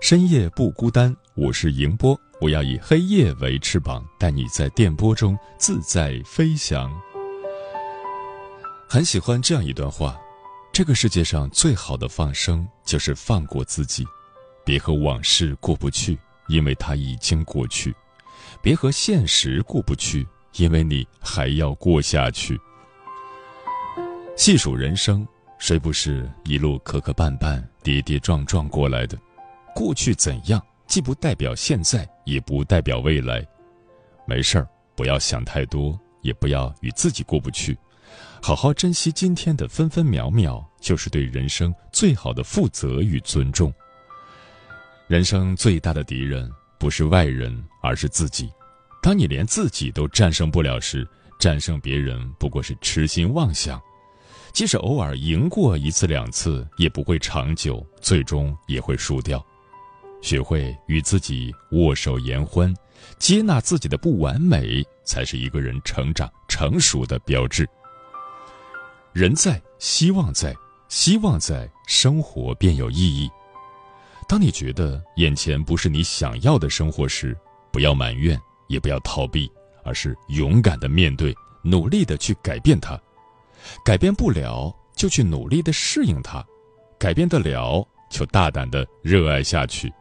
深夜不孤单，我是迎波，我要以黑夜为翅膀，带你在电波中自在飞翔。很喜欢这样一段话：这个世界上最好的放生，就是放过自己，别和往事过不去，因为它已经过去；别和现实过不去。因为你还要过下去。细数人生，谁不是一路磕磕绊绊、跌跌撞撞过来的？过去怎样，既不代表现在，也不代表未来。没事儿，不要想太多，也不要与自己过不去，好好珍惜今天的分分秒秒，就是对人生最好的负责与尊重。人生最大的敌人，不是外人，而是自己。当你连自己都战胜不了时，战胜别人不过是痴心妄想。即使偶尔赢过一次两次，也不会长久，最终也会输掉。学会与自己握手言欢，接纳自己的不完美，才是一个人成长成熟的标志。人在，希望在，希望在，生活便有意义。当你觉得眼前不是你想要的生活时，不要埋怨。也不要逃避，而是勇敢的面对，努力的去改变它。改变不了，就去努力的适应它；改变得了，就大胆的热爱下去。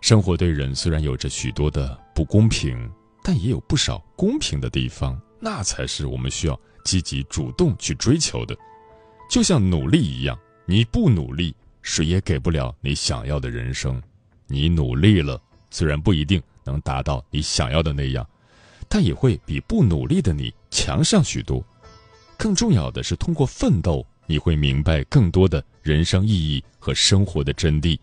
生活对人虽然有着许多的不公平，但也有不少公平的地方，那才是我们需要积极主动去追求的。就像努力一样，你不努力，谁也给不了你想要的人生。你努力了，虽然不一定。能达到你想要的那样，但也会比不努力的你强上许多。更重要的是，通过奋斗，你会明白更多的人生意义和生活的真谛，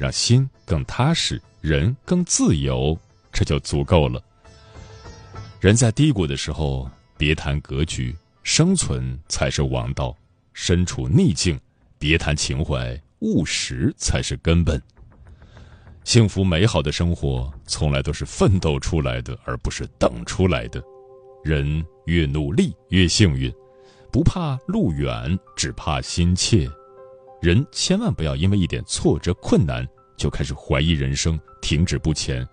让心更踏实，人更自由，这就足够了。人在低谷的时候，别谈格局，生存才是王道；身处逆境，别谈情怀，务实才是根本。幸福美好的生活，从来都是奋斗出来的，而不是等出来的。人越努力越幸运，不怕路远，只怕心切。人千万不要因为一点挫折困难就开始怀疑人生，停止不前，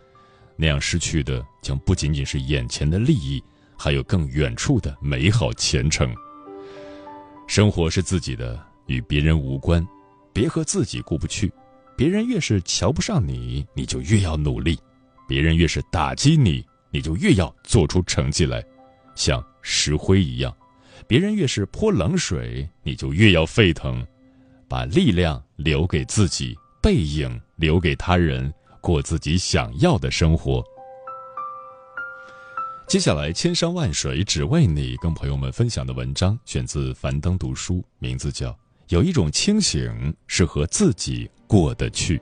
那样失去的将不仅仅是眼前的利益，还有更远处的美好前程。生活是自己的，与别人无关，别和自己过不去。别人越是瞧不上你，你就越要努力；别人越是打击你，你就越要做出成绩来，像石灰一样。别人越是泼冷水，你就越要沸腾。把力量留给自己，背影留给他人，过自己想要的生活。接下来，千山万水只为你，跟朋友们分享的文章选自樊登读书，名字叫。有一种清醒是和自己过得去。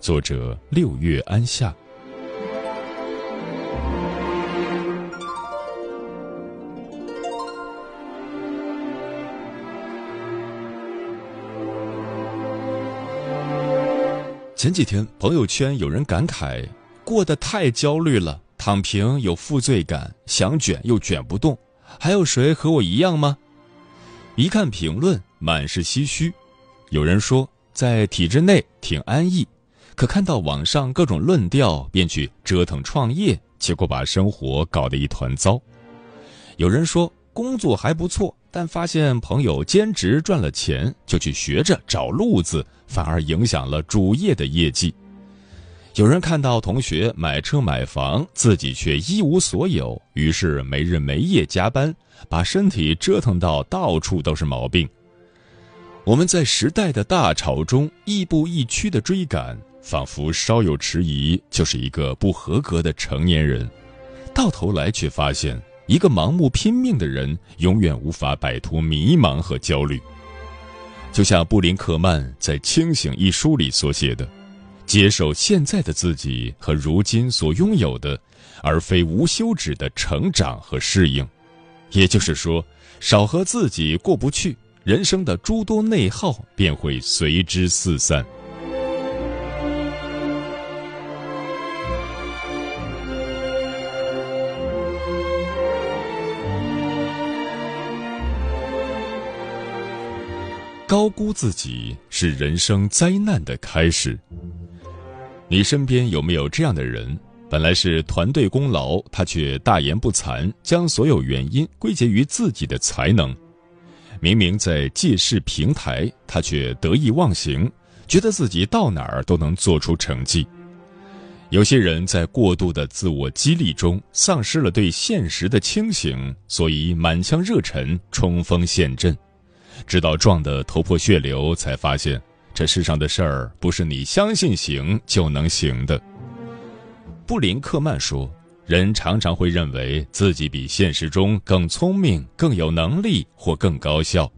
作者：六月安夏。前几天朋友圈有人感慨：过得太焦虑了，躺平有负罪感，想卷又卷不动，还有谁和我一样吗？一看评论。满是唏嘘，有人说在体制内挺安逸，可看到网上各种论调，便去折腾创业，结果把生活搞得一团糟。有人说工作还不错，但发现朋友兼职赚了钱，就去学着找路子，反而影响了主业的业绩。有人看到同学买车买房，自己却一无所有，于是没日没夜加班，把身体折腾到到处都是毛病。我们在时代的大潮中亦步亦趋的追赶，仿佛稍有迟疑就是一个不合格的成年人，到头来却发现，一个盲目拼命的人永远无法摆脱迷茫和焦虑。就像布林克曼在《清醒》一书里所写的。接受现在的自己和如今所拥有的，而非无休止的成长和适应。也就是说，少和自己过不去，人生的诸多内耗便会随之四散。高估自己是人生灾难的开始。你身边有没有这样的人？本来是团队功劳，他却大言不惭，将所有原因归结于自己的才能。明明在借势平台，他却得意忘形，觉得自己到哪儿都能做出成绩。有些人在过度的自我激励中，丧失了对现实的清醒，所以满腔热忱冲锋陷阵，直到撞得头破血流，才发现。这世上的事儿不是你相信行就能行的。布林克曼说：“人常常会认为自己比现实中更聪明、更有能力或更高效。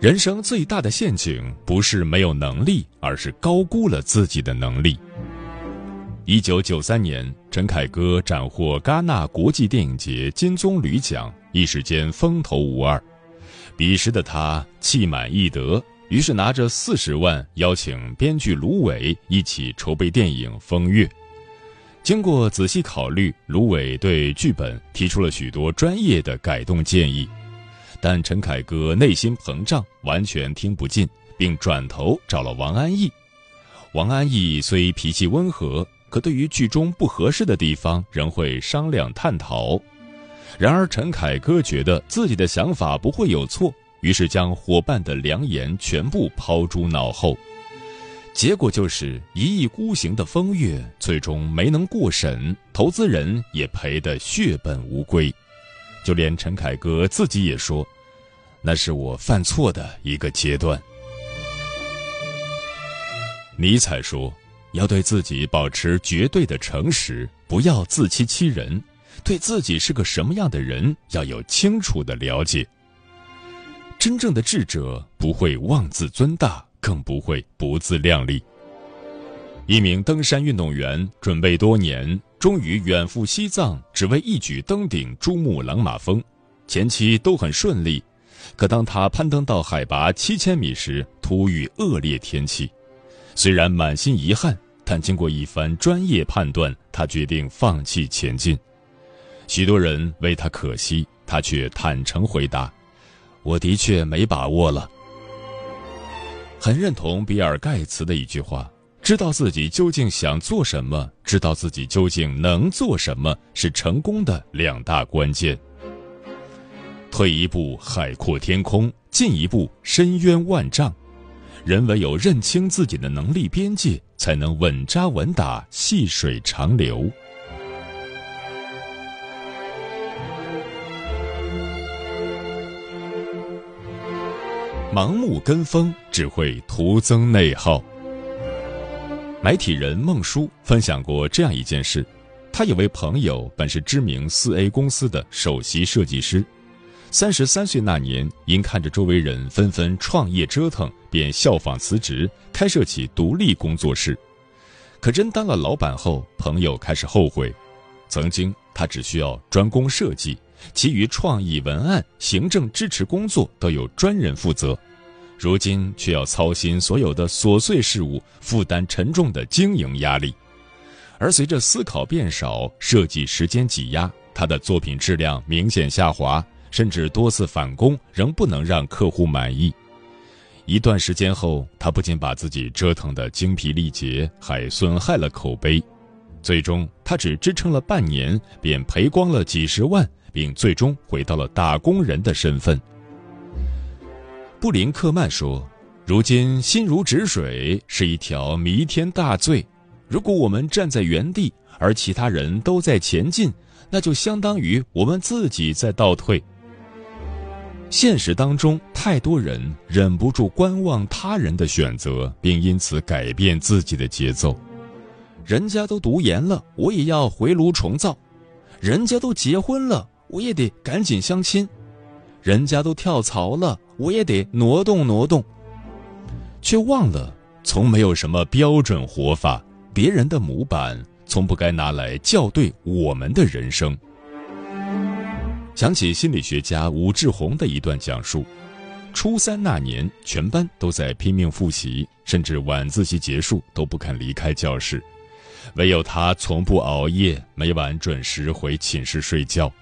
人生最大的陷阱不是没有能力，而是高估了自己的能力。”一九九三年，陈凯歌斩获戛纳国际电影节金棕榈奖，一时间风头无二。彼时的他气满意得。于是拿着四十万邀请编剧芦苇一起筹备电影《风月》。经过仔细考虑，芦苇对剧本提出了许多专业的改动建议，但陈凯歌内心膨胀，完全听不进，并转头找了王安忆。王安忆虽脾气温和，可对于剧中不合适的地方，仍会商量探讨。然而陈凯歌觉得自己的想法不会有错。于是将伙伴的良言全部抛诸脑后，结果就是一意孤行的风月最终没能过审，投资人也赔得血本无归，就连陈凯歌自己也说：“那是我犯错的一个阶段。”尼采说：“要对自己保持绝对的诚实，不要自欺欺人，对自己是个什么样的人要有清楚的了解。”真正的智者不会妄自尊大，更不会不自量力。一名登山运动员准备多年，终于远赴西藏，只为一举登顶珠穆朗玛峰。前期都很顺利，可当他攀登到海拔七千米时，突遇恶劣天气。虽然满心遗憾，但经过一番专业判断，他决定放弃前进。许多人为他可惜，他却坦诚回答。我的确没把握了。很认同比尔盖茨的一句话：知道自己究竟想做什么，知道自己究竟能做什么，是成功的两大关键。退一步，海阔天空；进一步，深渊万丈。人唯有认清自己的能力边界，才能稳扎稳打，细水长流。盲目跟风只会徒增内耗。媒体人孟叔分享过这样一件事：他有位朋友本是知名四 A 公司的首席设计师，三十三岁那年，因看着周围人纷纷创业折腾，便效仿辞职，开设起独立工作室。可真当了老板后，朋友开始后悔。曾经他只需要专攻设计，其余创意文案、行政支持工作都有专人负责。如今却要操心所有的琐碎事务，负担沉重的经营压力，而随着思考变少，设计时间挤压，他的作品质量明显下滑，甚至多次返工，仍不能让客户满意。一段时间后，他不仅把自己折腾得精疲力竭，还损害了口碑。最终，他只支撑了半年，便赔光了几十万，并最终回到了打工人的身份。布林克曼说：“如今心如止水是一条弥天大罪，如果我们站在原地，而其他人都在前进，那就相当于我们自己在倒退。现实当中，太多人忍不住观望他人的选择，并因此改变自己的节奏。人家都读研了，我也要回炉重造；人家都结婚了，我也得赶紧相亲；人家都跳槽了，我也得挪动挪动。却忘了，从没有什么标准活法，别人的模板从不该拿来校对我们的人生。想起心理学家武志红的一段讲述：初三那年，全班都在拼命复习，甚至晚自习结束都不肯离开教室，唯有他从不熬夜，每晚准时回寝室睡觉。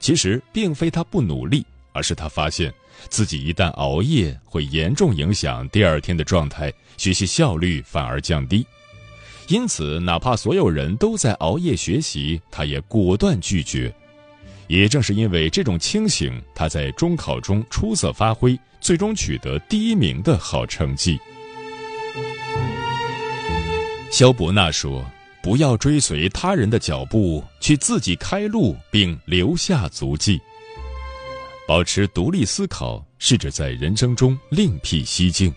其实并非他不努力，而是他发现自己一旦熬夜，会严重影响第二天的状态，学习效率反而降低。因此，哪怕所有人都在熬夜学习，他也果断拒绝。也正是因为这种清醒，他在中考中出色发挥，最终取得第一名的好成绩。萧伯纳说：“不要追随他人的脚步，去自己开路，并留下足迹。保持独立思考，试着在人生中另辟蹊径。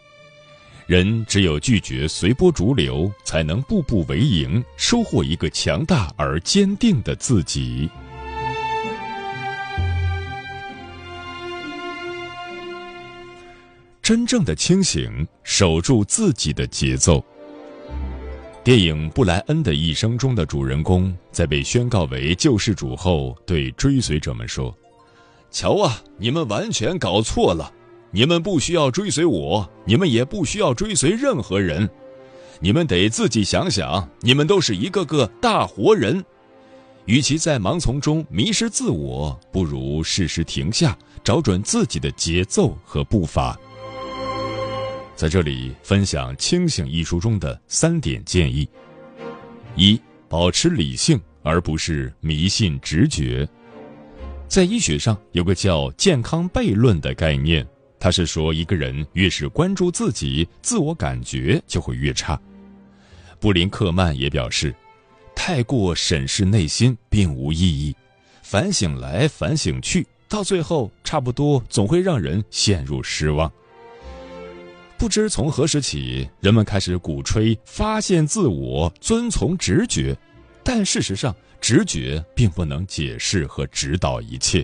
人只有拒绝随波逐流，才能步步为营，收获一个强大而坚定的自己。”真正的清醒，守住自己的节奏。电影《布莱恩的一生》中的主人公，在被宣告为救世主后，对追随者们说：“瞧啊，你们完全搞错了！你们不需要追随我，你们也不需要追随任何人。你们得自己想想，你们都是一个个大活人。与其在盲从中迷失自我，不如适时停下，找准自己的节奏和步伐。”在这里分享《清醒》一书中的三点建议：一、保持理性，而不是迷信直觉。在医学上有个叫“健康悖论”的概念，它是说一个人越是关注自己，自我感觉就会越差。布林克曼也表示，太过审视内心并无意义，反省来反省去，到最后差不多总会让人陷入失望。不知从何时起，人们开始鼓吹发现自我、遵从直觉，但事实上，直觉并不能解释和指导一切。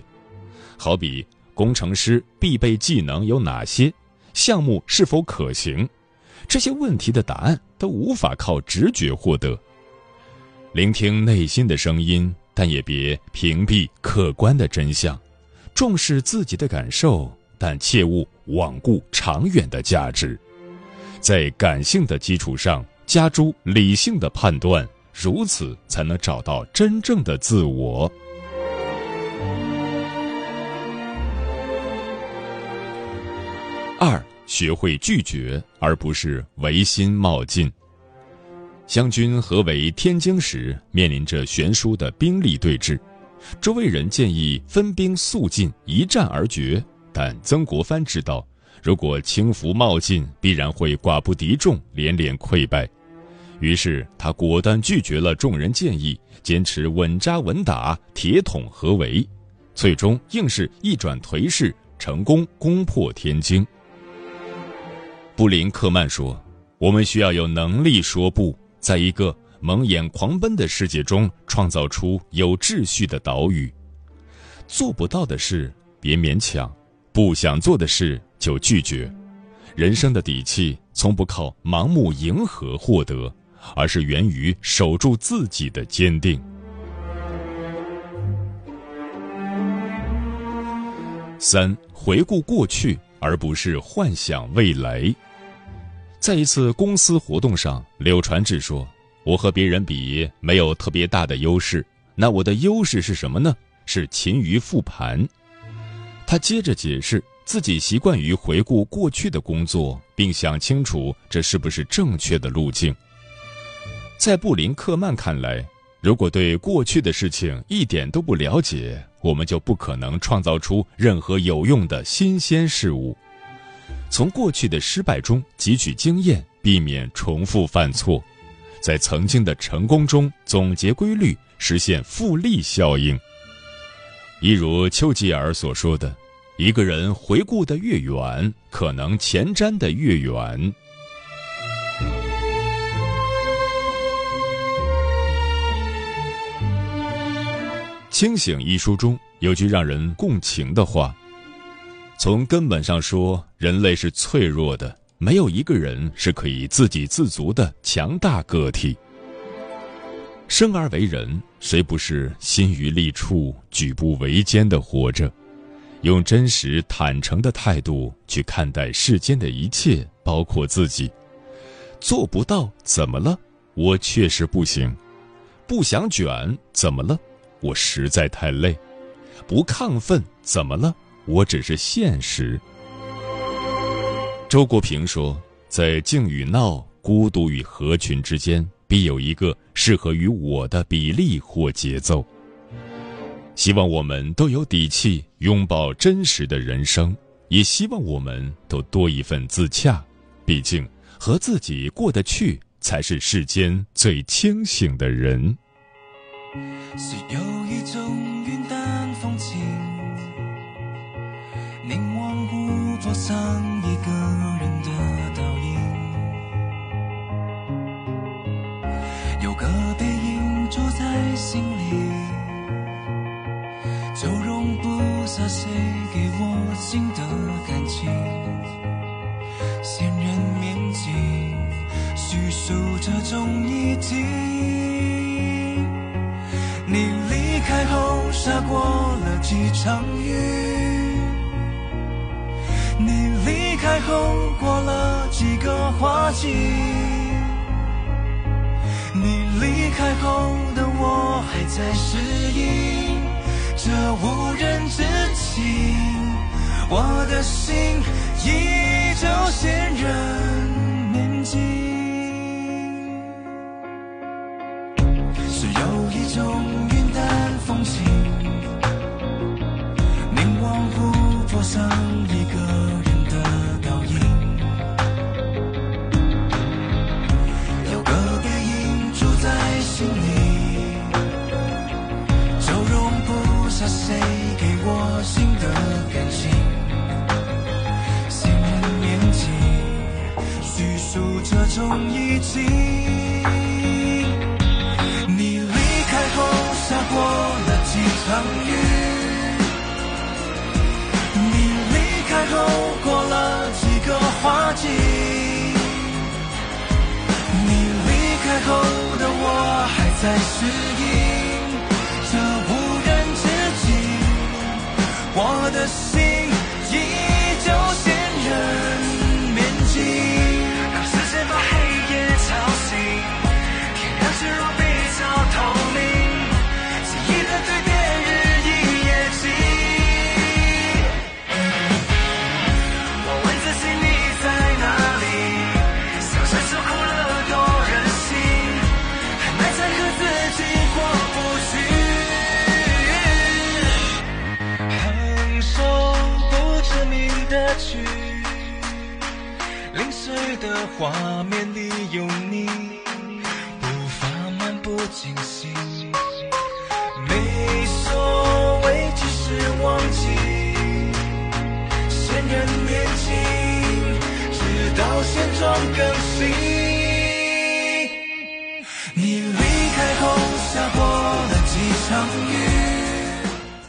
好比工程师必备技能有哪些，项目是否可行，这些问题的答案都无法靠直觉获得。聆听内心的声音，但也别屏蔽客观的真相，重视自己的感受。但切勿罔顾长远的价值，在感性的基础上加诸理性的判断，如此才能找到真正的自我。二，学会拒绝，而不是违心冒进。湘军合围天津时，面临着悬殊的兵力对峙，周围人建议分兵速进，一战而决。但曾国藩知道，如果轻浮冒进，必然会寡不敌众，连连溃败。于是他果断拒绝了众人建议，坚持稳扎稳打，铁桶合围，最终硬是一转颓势，成功攻破天津。布林克曼说：“我们需要有能力说不，在一个蒙眼狂奔的世界中，创造出有秩序的岛屿。做不到的事，别勉强。”不想做的事就拒绝，人生的底气从不靠盲目迎合获得，而是源于守住自己的坚定。三，回顾过去，而不是幻想未来。在一次公司活动上，柳传志说：“我和别人比没有特别大的优势，那我的优势是什么呢？是勤于复盘。”他接着解释，自己习惯于回顾过去的工作，并想清楚这是不是正确的路径。在布林克曼看来，如果对过去的事情一点都不了解，我们就不可能创造出任何有用的新鲜事物。从过去的失败中汲取经验，避免重复犯错；在曾经的成功中总结规律，实现复利效应。一如丘吉尔所说的：“一个人回顾的越远，可能前瞻的越远。”《清醒》一书中有句让人共情的话：“从根本上说，人类是脆弱的，没有一个人是可以自给自足的强大个体。生而为人，谁不是心于利处、举步维艰的活着？用真实坦诚的态度去看待世间的一切，包括自己。做不到怎么了？我确实不行。不想卷怎么了？”我实在太累，不亢奋怎么了？我只是现实。周国平说，在静与闹、孤独与合群之间，必有一个适合于我的比例或节奏。希望我们都有底气拥抱真实的人生，也希望我们都多一份自洽。毕竟，和自己过得去，才是世间最清醒的人。是有一种云淡风轻，凝望湖泊上一个在心里，就容不下谁给我新的感情。仙人面镜，叙述这种意境。你离开后，下过了几场雨。你离开后，过了几个花季。你离开后我，还在适应这无人之境。我的心依旧坚韧痛已经，你离开后下过了几场雨，你离开后过了几个花季，你离开后的我还在适应，这无人之境，我的心依旧，仙人面积。去，零碎的画面里有你，步伐漫不经心。没所谓，只是忘记。仙人面镜，直到现状更新。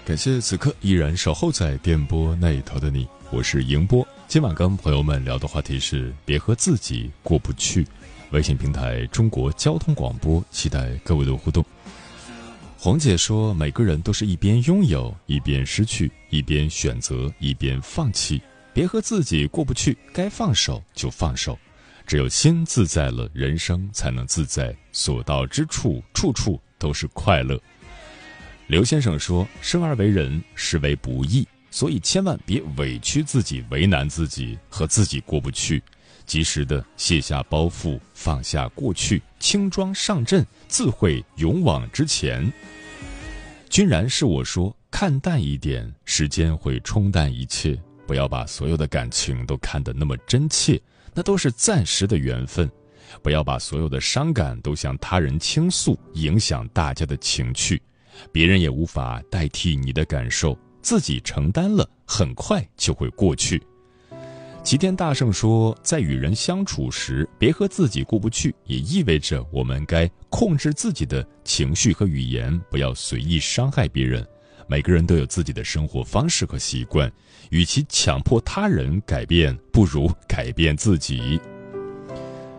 感谢此刻依然守候在电波那一头的你，我是迎波。今晚跟朋友们聊的话题是别和自己过不去。微信平台中国交通广播，期待各位的互动。红姐说，每个人都是一边拥有，一边失去，一边选择，一边放弃。别和自己过不去，该放手就放手。只有心自在了，人生才能自在。所到之处，处处都是快乐。刘先生说：“生而为人，实为不易，所以千万别委屈自己，为难自己，和自己过不去。及时的卸下包袱，放下过去，轻装上阵，自会勇往直前。”君然是我说：“看淡一点，时间会冲淡一切。不要把所有的感情都看得那么真切，那都是暂时的缘分。不要把所有的伤感都向他人倾诉，影响大家的情趣，别人也无法代替你的感受，自己承担了，很快就会过去。齐天大圣说，在与人相处时，别和自己过不去，也意味着我们该控制自己的情绪和语言，不要随意伤害别人。每个人都有自己的生活方式和习惯，与其强迫他人改变，不如改变自己。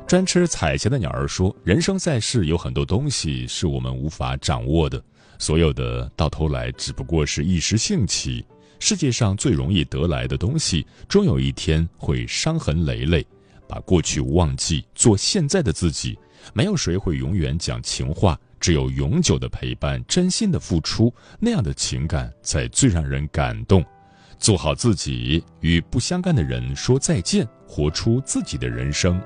专吃彩霞的鸟儿说：“人生在世，有很多东西是我们无法掌握的，所有的到头来只不过是一时兴起。世界上最容易得来的东西，终有一天会伤痕累累。把过去忘记，做现在的自己。没有谁会永远讲情话。”只有永久的陪伴，真心的付出，那样的情感才最让人感动。做好自己，与不相干的人说再见，活出自己的人生。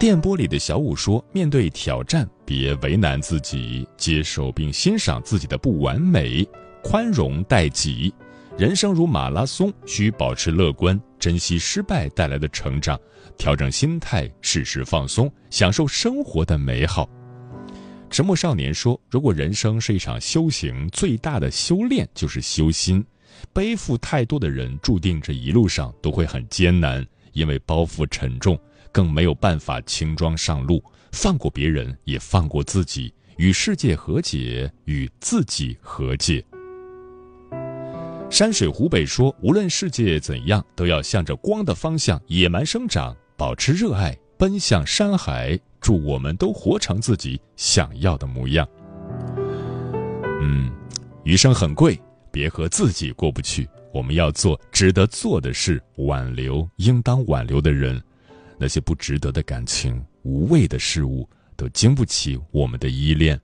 电波里的小五说：“面对挑战，别为难自己，接受并欣赏自己的不完美，宽容待己。人生如马拉松，需保持乐观，珍惜失败带来的成长，调整心态，适时放松，享受生活的美好。”沉默少年说：“如果人生是一场修行，最大的修炼就是修心。背负太多的人，注定这一路上都会很艰难，因为包袱沉重，更没有办法轻装上路。放过别人，也放过自己，与世界和解，与自己和解。”山水湖北说：“无论世界怎样，都要向着光的方向野蛮生长，保持热爱，奔向山海。”祝我们都活成自己想要的模样。嗯，余生很贵，别和自己过不去。我们要做值得做的事，挽留应当挽留的人。那些不值得的感情、无谓的事物，都经不起我们的依恋。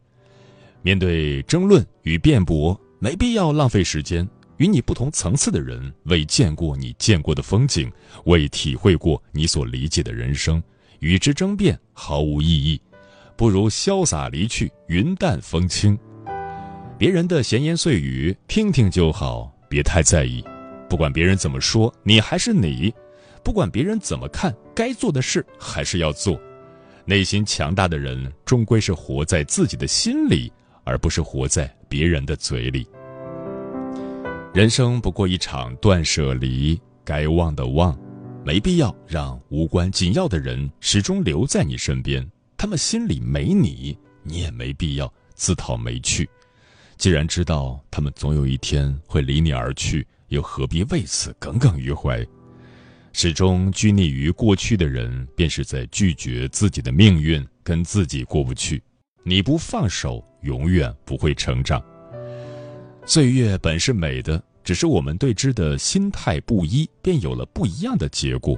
面对争论与辩驳，没必要浪费时间。与你不同层次的人，未见过你见过的风景，未体会过你所理解的人生。与之争辩毫无意义，不如潇洒离去，云淡风轻。别人的闲言碎语听听就好，别太在意。不管别人怎么说，你还是你；不管别人怎么看，该做的事还是要做。内心强大的人，终归是活在自己的心里，而不是活在别人的嘴里。人生不过一场断舍离，该忘的忘。没必要让无关紧要的人始终留在你身边，他们心里没你，你也没必要自讨没趣。既然知道他们总有一天会离你而去，又何必为此耿耿于怀？始终拘泥于过去的人，便是在拒绝自己的命运，跟自己过不去。你不放手，永远不会成长。岁月本是美的。只是我们对之的心态不一，便有了不一样的结果。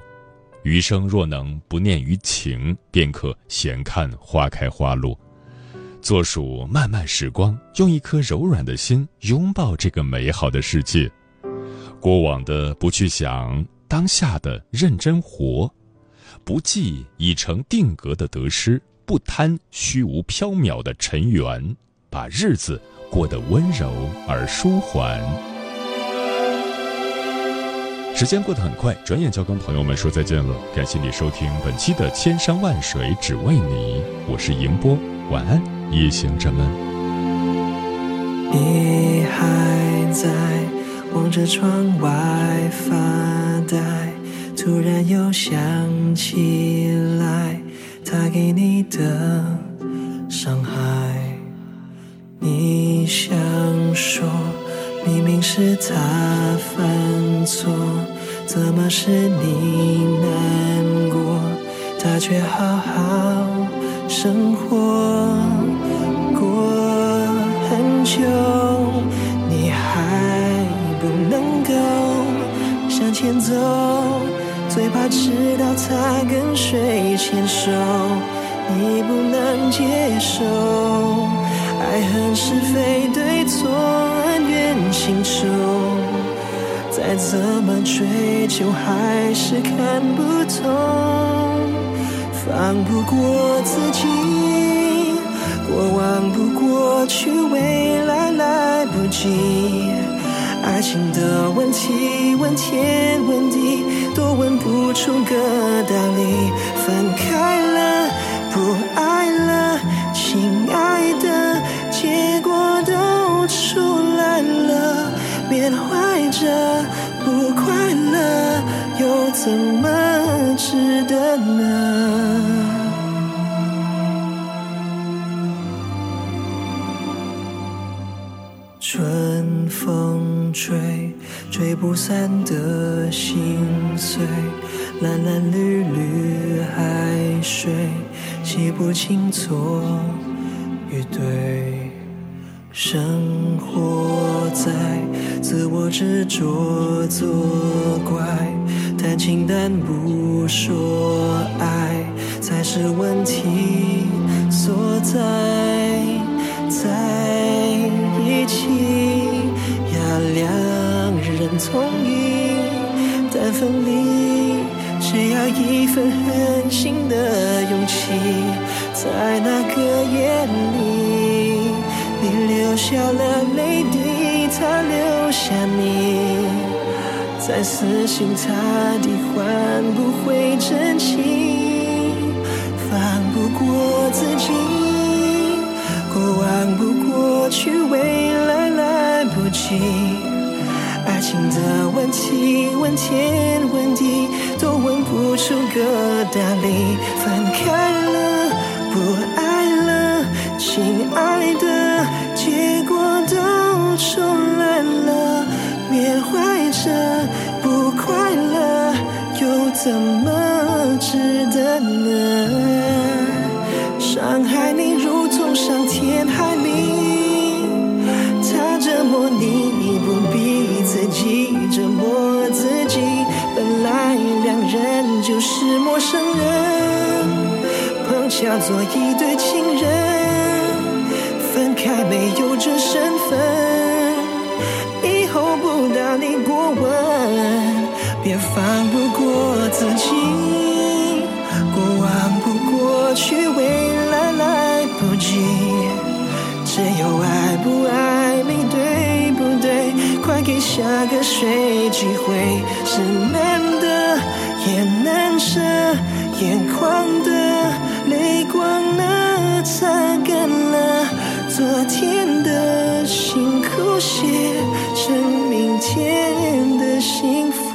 余生若能不念于情，便可闲看花开花落。坐数漫漫时光，用一颗柔软的心拥抱这个美好的世界。过往的不去想，当下的认真活，不计已成定格的得失，不贪虚无缥缈的尘缘，把日子过得温柔而舒缓。时间过得很快，转眼就要跟朋友们说再见了。感谢你收听本期的《千山万水只为你》，我是迎波，晚安，夜行者们。你还在望着窗外发呆，突然又想起来他给你的伤害。你想说，明明是他犯错。怎么是你难过，他却好好生活过很久，走，最怕知道他跟谁牵手，你不能接受，爱恨是非对错恩怨情仇。再怎么追求，还是看不透，放不过自己，过往不过去，未来来不及。爱情的问题，问天问地，都问不出个道理。分开了。不爱了，亲爱的，结果都出来了。缅怀着不快乐，又怎么值得呢？吹不散的心碎。蓝蓝绿绿海水，记不清错与对。生活在自我执着作怪，谈情但不说爱，才是问题所在。在一起两人同意，但分离只要一份狠心的勇气。在那个夜里，你流下了泪滴，他留下你，再死心塌地换不回真情，放不过自己。过往不过去，未来来不及。情的问题，问天问地，都问不出个道理。分开了，不爱了，亲爱的，结果都出来了。别怀着不快乐，又怎么陌生人，碰巧做一对情人，分开没有这身份，以后不到你过问，别放不过自己。过往不过去，未来来不及。只有爱不爱，给下个谁机会，是难得也难舍，眼眶的泪光呢？擦干了昨天的辛苦，写成明天的幸福。